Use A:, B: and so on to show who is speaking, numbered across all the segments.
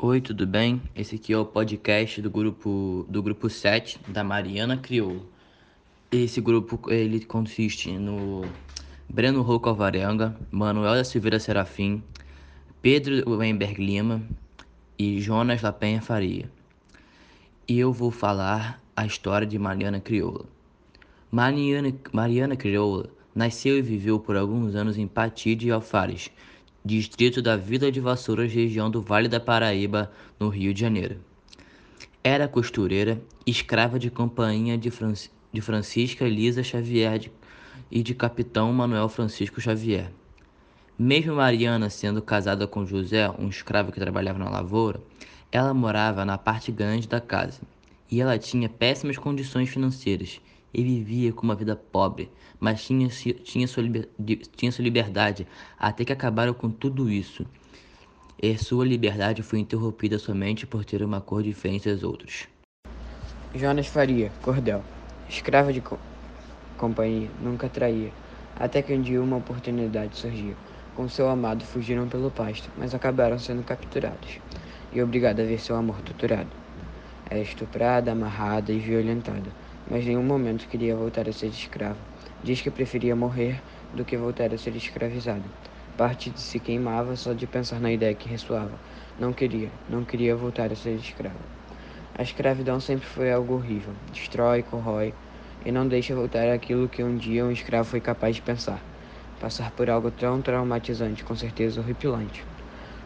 A: Oi, tudo bem? Esse aqui é o podcast do grupo do grupo 7 da Mariana Crioulo. Esse grupo ele consiste no Breno Rouco Alvarenga, Manuel da Silveira Serafim, Pedro Weinberg Lima e Jonas Lapenha Faria. E eu vou falar a história de Mariana Crioula. Mariana, Mariana Crioula nasceu e viveu por alguns anos em Pati de Alfares, distrito da Vila de Vassouras, região do Vale da Paraíba, no Rio de Janeiro. Era costureira, escrava de companhia de, Fran de Francisca Elisa Xavier de, e de capitão Manuel Francisco Xavier. Mesmo Mariana sendo casada com José, um escravo que trabalhava na lavoura, ela morava na parte grande da casa e ela tinha péssimas condições financeiras e vivia com uma vida pobre, mas tinha, tinha, sua, tinha sua liberdade até que acabaram com tudo isso. E sua liberdade foi interrompida somente por ter uma cor diferente das outras.
B: Jonas Faria, cordel. Escravo de co companhia, nunca traía. Até que um dia uma oportunidade surgiu. Com seu amado fugiram pelo pasto, mas acabaram sendo capturados e obrigados a ver seu amor torturado. Era estuprada, amarrada e violentada mas em nenhum momento queria voltar a ser escravo. Diz que preferia morrer do que voltar a ser escravizado. Parte de se queimava só de pensar na ideia que ressoava. Não queria, não queria voltar a ser escravo. A escravidão sempre foi algo horrível. Destrói, corrói e não deixa voltar aquilo que um dia um escravo foi capaz de pensar. Passar por algo tão traumatizante, com certeza horripilante.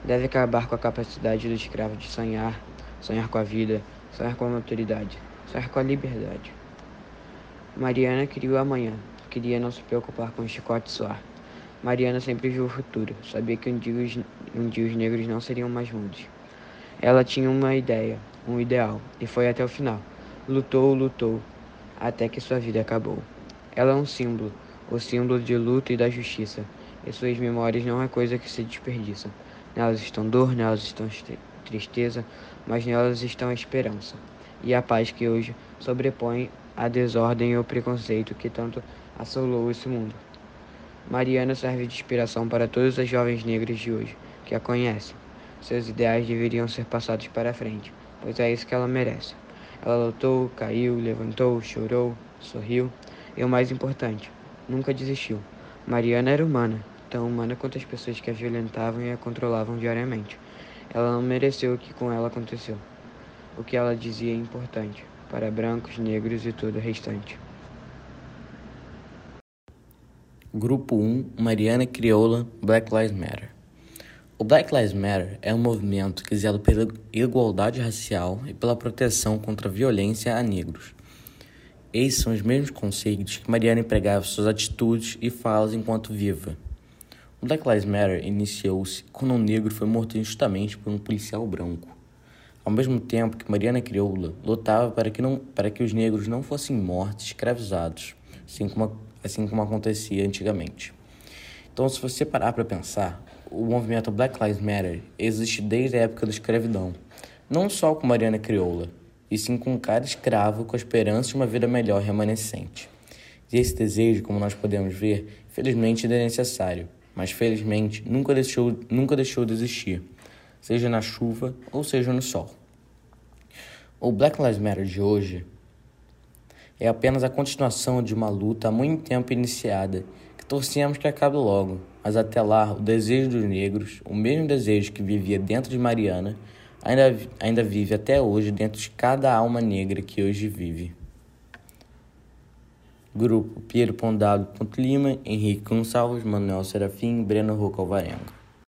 B: Deve acabar com a capacidade do escravo de sonhar, sonhar com a vida, sonhar com a maturidade, sonhar com a liberdade. Mariana queria o amanhã, queria não se preocupar com o chicote suar. Mariana sempre viu o futuro, sabia que um dia, os, um dia os negros não seriam mais mudos. Ela tinha uma ideia, um ideal, e foi até o final. Lutou, lutou, até que sua vida acabou. Ela é um símbolo, o símbolo de luta e da justiça, e suas memórias não é coisa que se desperdiça. Nelas estão dor, nelas estão tristeza, mas nelas estão a esperança e a paz que hoje sobrepõe a desordem e o preconceito que tanto assolou esse mundo. Mariana serve de inspiração para todas as jovens negras de hoje que a conhecem. Seus ideais deveriam ser passados para frente, pois é isso que ela merece. Ela lutou, caiu, levantou, chorou, sorriu e o mais importante, nunca desistiu. Mariana era humana, tão humana quanto as pessoas que a violentavam e a controlavam diariamente. Ela não mereceu o que com ela aconteceu. O que ela dizia é importante para brancos, negros e todo o restante.
C: Grupo 1 Mariana Crioula Black Lives Matter O Black Lives Matter é um movimento que zela pela igualdade racial e pela proteção contra a violência a negros. Esses são os mesmos conceitos que Mariana empregava suas atitudes e falas enquanto viva. O Black Lives Matter iniciou-se quando um negro foi morto injustamente por um policial branco. Ao mesmo tempo que Mariana Crioula lutava para que, não, para que os negros não fossem mortos, escravizados, assim como, assim como acontecia antigamente. Então, se você parar para pensar, o movimento Black Lives Matter existe desde a época da escravidão, não só com Mariana Crioula, e sim com cada escravo com a esperança de uma vida melhor remanescente. E esse desejo, como nós podemos ver, felizmente ainda é necessário, mas felizmente nunca deixou, nunca deixou de existir seja na chuva ou seja no sol. O Black Lives Matter de hoje é apenas a continuação de uma luta há muito tempo iniciada que torcemos que acabe logo, mas até lá o desejo dos negros, o mesmo desejo que vivia dentro de Mariana, ainda, ainda vive até hoje dentro de cada alma negra que hoje vive. Grupo Piero Pondado Lima, Henrique Gonçalves, Manuel Serafim, Breno Roca Alvarenga.